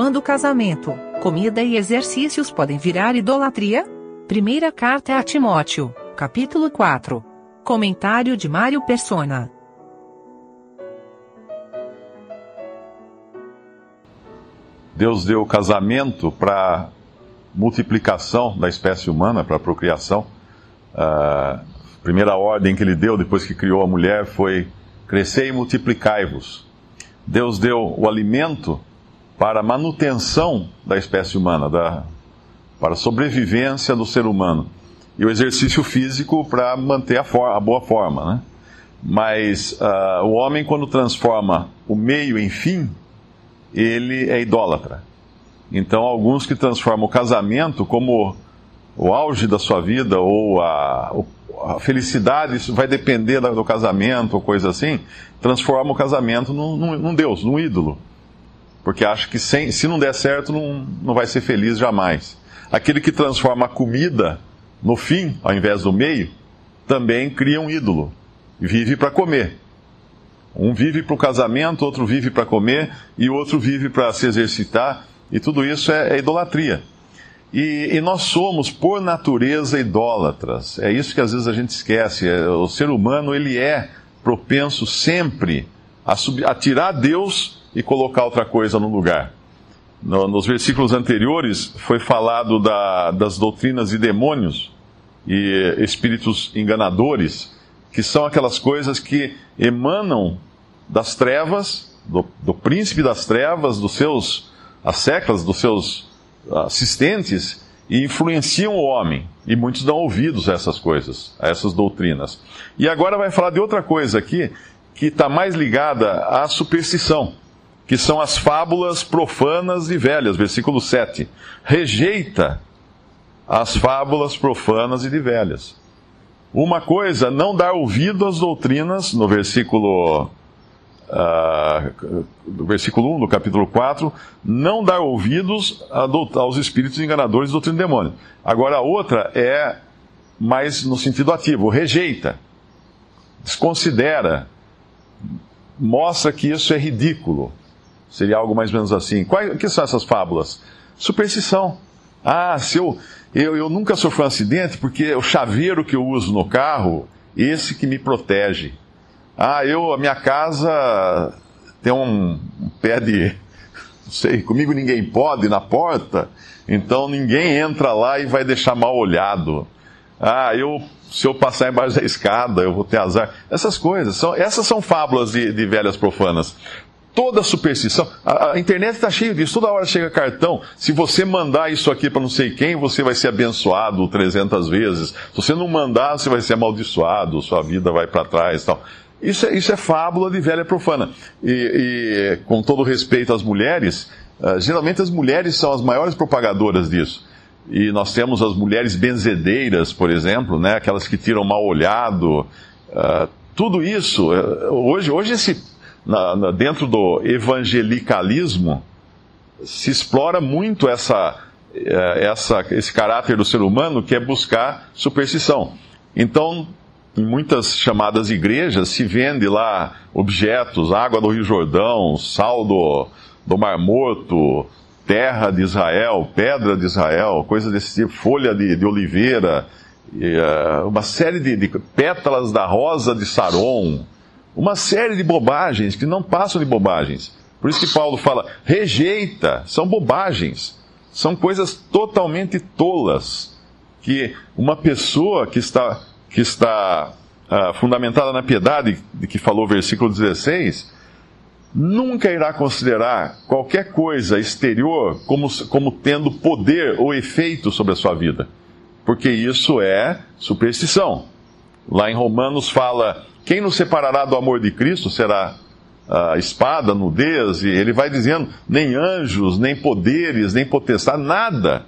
Quando casamento, comida e exercícios podem virar idolatria? Primeira carta a Timóteo, capítulo 4. Comentário de Mário Persona. Deus deu o casamento para multiplicação da espécie humana, para procriação. A primeira ordem que ele deu depois que criou a mulher foi crescer e multiplicai-vos. Deus deu o alimento para a manutenção da espécie humana, da, para a sobrevivência do ser humano. E o exercício físico para manter a, for, a, boa forma. Né? Mas uh, o homem, quando transforma o meio em fim, ele é idólatra. Então, alguns que transformam o casamento como o auge da sua vida ou a, a felicidade, isso vai depender do casamento ou coisa assim, transforma o casamento num, num, num Deus, num ídolo. Porque acha que sem, se não der certo, não, não vai ser feliz jamais. Aquele que transforma a comida no fim, ao invés do meio, também cria um ídolo. Vive para comer. Um vive para o casamento, outro vive para comer e outro vive para se exercitar. E tudo isso é, é idolatria. E, e, nós somos, por natureza, idólatras. É isso que às vezes a gente esquece. É, o ser humano ele é propenso sempre a, sub, a tirar Deus e colocar outra coisa no lugar. No, nos versículos anteriores foi falado da, das doutrinas de demônios e espíritos enganadores, que são aquelas coisas que emanam das trevas, do, do príncipe das trevas, dos seus as dos seus assistentes e influenciam o homem. E muitos dão ouvidos a essas coisas, a essas doutrinas. E agora vai falar de outra coisa aqui, que está mais ligada à superstição que são as fábulas profanas e velhas, versículo 7. Rejeita as fábulas profanas e de velhas. Uma coisa, não dar ouvido às doutrinas, no versículo, uh, versículo 1 do capítulo 4, não dar ouvidos aos espíritos enganadores do doutrina do demônio. Agora a outra é mais no sentido ativo, rejeita, desconsidera, mostra que isso é ridículo. Seria algo mais ou menos assim. Quais, que são essas fábulas? Superstição. Ah, se eu, eu, eu nunca sofri um acidente porque o chaveiro que eu uso no carro, esse que me protege. Ah, eu, a minha casa tem um, um pé de, não sei, comigo ninguém pode na porta, então ninguém entra lá e vai deixar mal olhado. Ah, eu, se eu passar embaixo da escada, eu vou ter azar. Essas coisas, são, essas são fábulas de, de velhas profanas toda superstição. A, a internet está cheia disso, toda hora chega cartão. Se você mandar isso aqui para não sei quem, você vai ser abençoado 300 vezes. Se você não mandar, você vai ser amaldiçoado, sua vida vai para trás tal. Isso é, isso é fábula de velha profana. E, e com todo respeito às mulheres, uh, geralmente as mulheres são as maiores propagadoras disso. E nós temos as mulheres benzedeiras, por exemplo, né, aquelas que tiram mal olhado. Uh, tudo isso, uh, hoje, hoje esse na, na, dentro do evangelicalismo, se explora muito essa, eh, essa, esse caráter do ser humano que é buscar superstição. Então, em muitas chamadas igrejas, se vende lá objetos, água do Rio Jordão, sal do, do Mar Morto, terra de Israel, pedra de Israel, coisas desse tipo, folha de, de oliveira, e, uh, uma série de, de pétalas da rosa de Saron, uma série de bobagens que não passam de bobagens. Por isso que Paulo fala, rejeita, são bobagens, são coisas totalmente tolas, que uma pessoa que está, que está uh, fundamentada na piedade, de que falou o versículo 16, nunca irá considerar qualquer coisa exterior como, como tendo poder ou efeito sobre a sua vida, porque isso é superstição. Lá em Romanos fala quem nos separará do amor de Cristo será a espada, nudez, e ele vai dizendo, nem anjos, nem poderes, nem potestade, nada.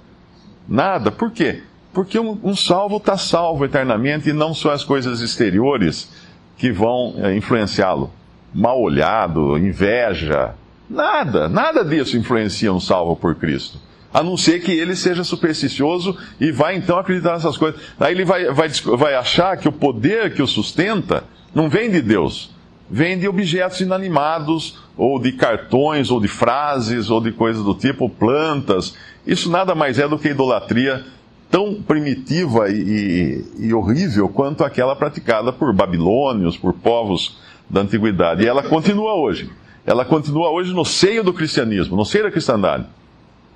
Nada. Por quê? Porque um, um salvo está salvo eternamente e não são as coisas exteriores que vão é, influenciá-lo. Mal olhado, inveja, nada, nada disso influencia um salvo por Cristo. A não ser que ele seja supersticioso e vai então acreditar nessas coisas. Aí ele vai, vai, vai achar que o poder que o sustenta não vem de Deus, vem de objetos inanimados, ou de cartões, ou de frases, ou de coisas do tipo, plantas. Isso nada mais é do que idolatria tão primitiva e, e, e horrível quanto aquela praticada por babilônios, por povos da antiguidade. E ela continua hoje. Ela continua hoje no seio do cristianismo, no seio da cristandade.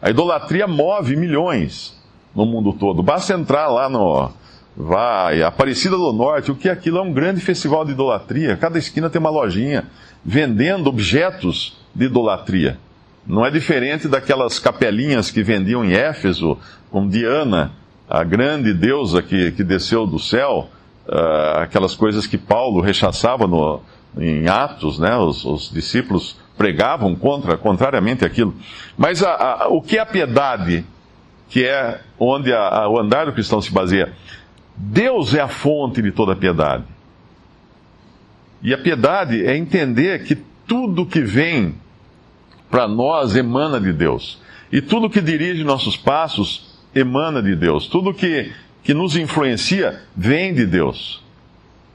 A idolatria move milhões no mundo todo. Basta entrar lá no. Vai, Aparecida do Norte, o que é aquilo? É um grande festival de idolatria. Cada esquina tem uma lojinha vendendo objetos de idolatria. Não é diferente daquelas capelinhas que vendiam em Éfeso, com Diana, a grande deusa que, que desceu do céu, uh, aquelas coisas que Paulo rechaçava no, em Atos, né? Os, os, discípulos pregavam contra, contrariamente aquilo. Mas a, a, o que é a piedade, que é onde a, o andar do cristão se baseia? Deus é a fonte de toda piedade. E a piedade é entender que tudo que vem para nós emana de Deus. E tudo que dirige nossos passos emana de Deus. Tudo que, que nos influencia vem de Deus.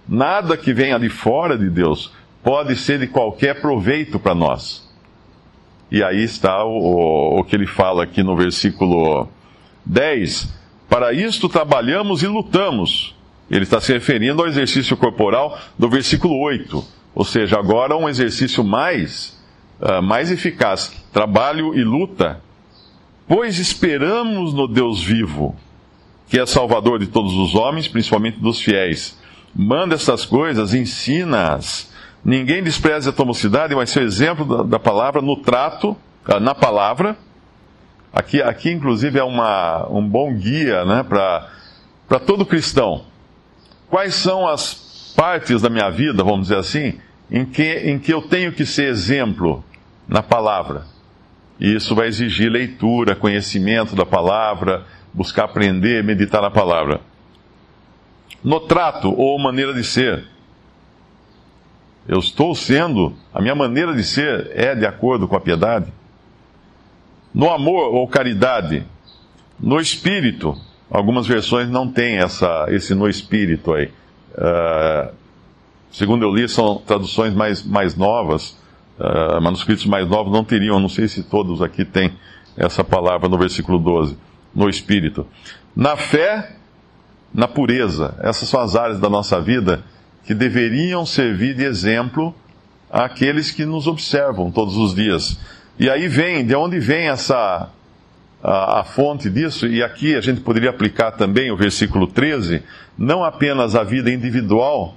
Nada que venha de fora de Deus pode ser de qualquer proveito para nós. E aí está o, o, o que ele fala aqui no versículo 10. Para isto trabalhamos e lutamos. Ele está se referindo ao exercício corporal do versículo 8. Ou seja, agora um exercício mais, uh, mais eficaz. Trabalho e luta Pois esperamos no Deus vivo, que é Salvador de todos os homens, principalmente dos fiéis. Manda estas coisas, ensina-as. Ninguém despreze a tua mocidade, mas seu exemplo da, da palavra no trato, ah, na palavra. Aqui, aqui inclusive, é uma, um bom guia né, para todo cristão. Quais são as partes da minha vida, vamos dizer assim, em que, em que eu tenho que ser exemplo na palavra? E isso vai exigir leitura, conhecimento da palavra, buscar aprender, meditar na palavra. No trato ou maneira de ser, eu estou sendo, a minha maneira de ser é de acordo com a piedade. No amor ou caridade, no espírito, algumas versões não têm essa, esse no espírito aí. Uh, segundo eu li, são traduções mais, mais novas uh, manuscritos mais novos não teriam, não sei se todos aqui têm essa palavra no versículo 12, no Espírito. Na fé, na pureza. Essas são as áreas da nossa vida que deveriam servir de exemplo àqueles que nos observam todos os dias. E aí vem, de onde vem essa a, a, fonte disso? E aqui a gente poderia aplicar também o versículo 13, não apenas a vida individual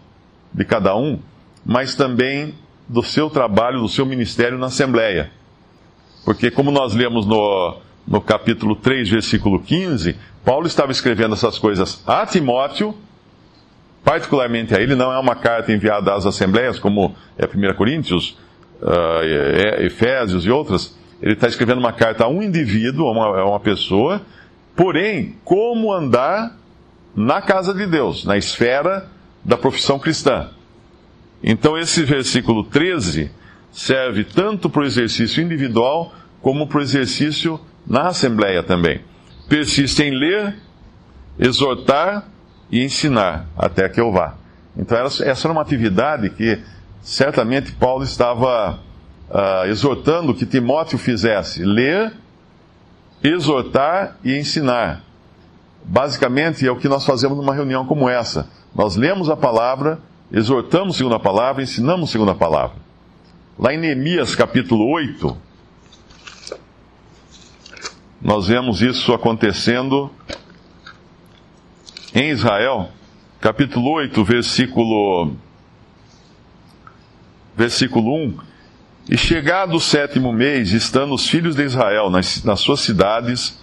de cada um, mas também do seu trabalho, do seu ministério na Assembleia. Porque, como nós lemos no, no capítulo 3, versículo 15, Paulo estava escrevendo essas coisas a Timóteo, particularmente a ele, não é uma carta enviada às Assembleias, como é 1 Coríntios, uh, Efésios e outras. Ele está escrevendo uma carta a um indivíduo, a uma, a uma pessoa, porém, como andar na casa de Deus, na esfera da profissão cristã. Então, esse versículo 13 serve tanto para o exercício individual como para o exercício na Assembleia também. Persiste em ler, exortar e ensinar até que eu vá. Então, essa era uma atividade que certamente Paulo estava uh, exortando que Timóteo fizesse: ler, exortar e ensinar. Basicamente é o que nós fazemos numa reunião como essa. Nós lemos a palavra, exortamos segundo a palavra, ensinamos segundo a palavra. Lá em Neemias capítulo 8, nós vemos isso acontecendo em Israel, capítulo 8, versículo, versículo 1. E chegado o sétimo mês, estando os filhos de Israel nas, nas suas cidades,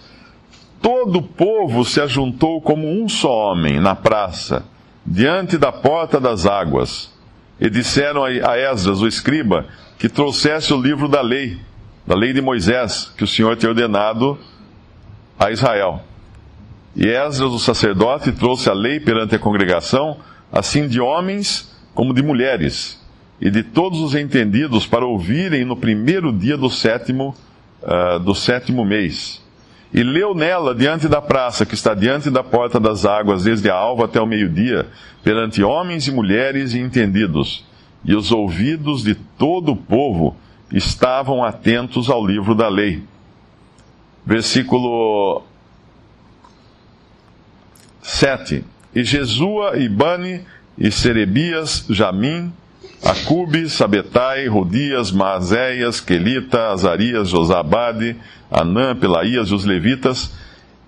todo o povo se ajuntou como um só homem na praça diante da porta das águas, e disseram a Esdras, o escriba, que trouxesse o livro da lei, da lei de Moisés, que o Senhor tinha ordenado a Israel. E Esdras, o sacerdote, trouxe a lei perante a congregação, assim de homens como de mulheres, e de todos os entendidos, para ouvirem no primeiro dia do sétimo, uh, do sétimo mês e leu nela diante da praça, que está diante da porta das águas, desde a alva até o meio-dia, perante homens e mulheres e entendidos. e os ouvidos de todo o povo estavam atentos ao livro da lei. Versículo 7. E Jesua, e Bani, e Serebias, Jamim, Acube, Sabetai, Rodias, Maazéias, Quelita, Azarias, Josabade, Anã, Pelaías e os levitas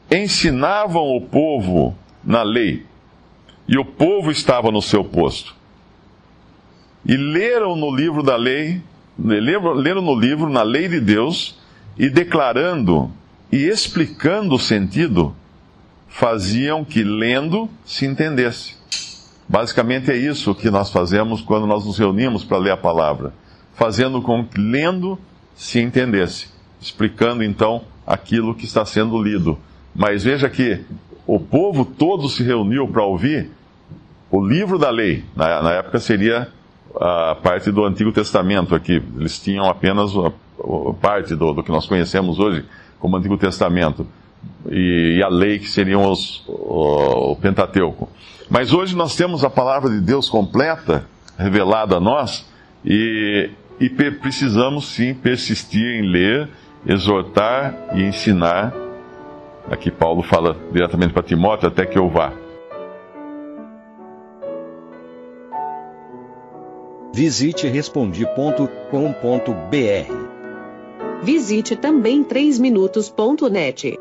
ensinavam o povo na lei, e o povo estava no seu posto. E leram no livro da lei, leram no livro, na lei de Deus, e declarando e explicando o sentido, faziam que lendo se entendesse. Basicamente é isso que nós fazemos quando nós nos reunimos para ler a palavra, fazendo com que lendo se entendesse, explicando então aquilo que está sendo lido. Mas veja que o povo todo se reuniu para ouvir o livro da lei. Na, na, época seria a parte do Antigo Testamento aqui. Eles tinham apenas a, parte do, do, que nós conhecemos hoje como Antigo Testamento. E, e a lei que seriam os, o, o Pentateuco. Mas hoje nós temos a palavra de Deus completa, revelada a nós, e, e precisamos sim persistir em ler, exortar e ensinar. Aqui Paulo fala diretamente para Timóteo, até que eu vá. Visite respondi.com.br. Visite também 3minutos.net.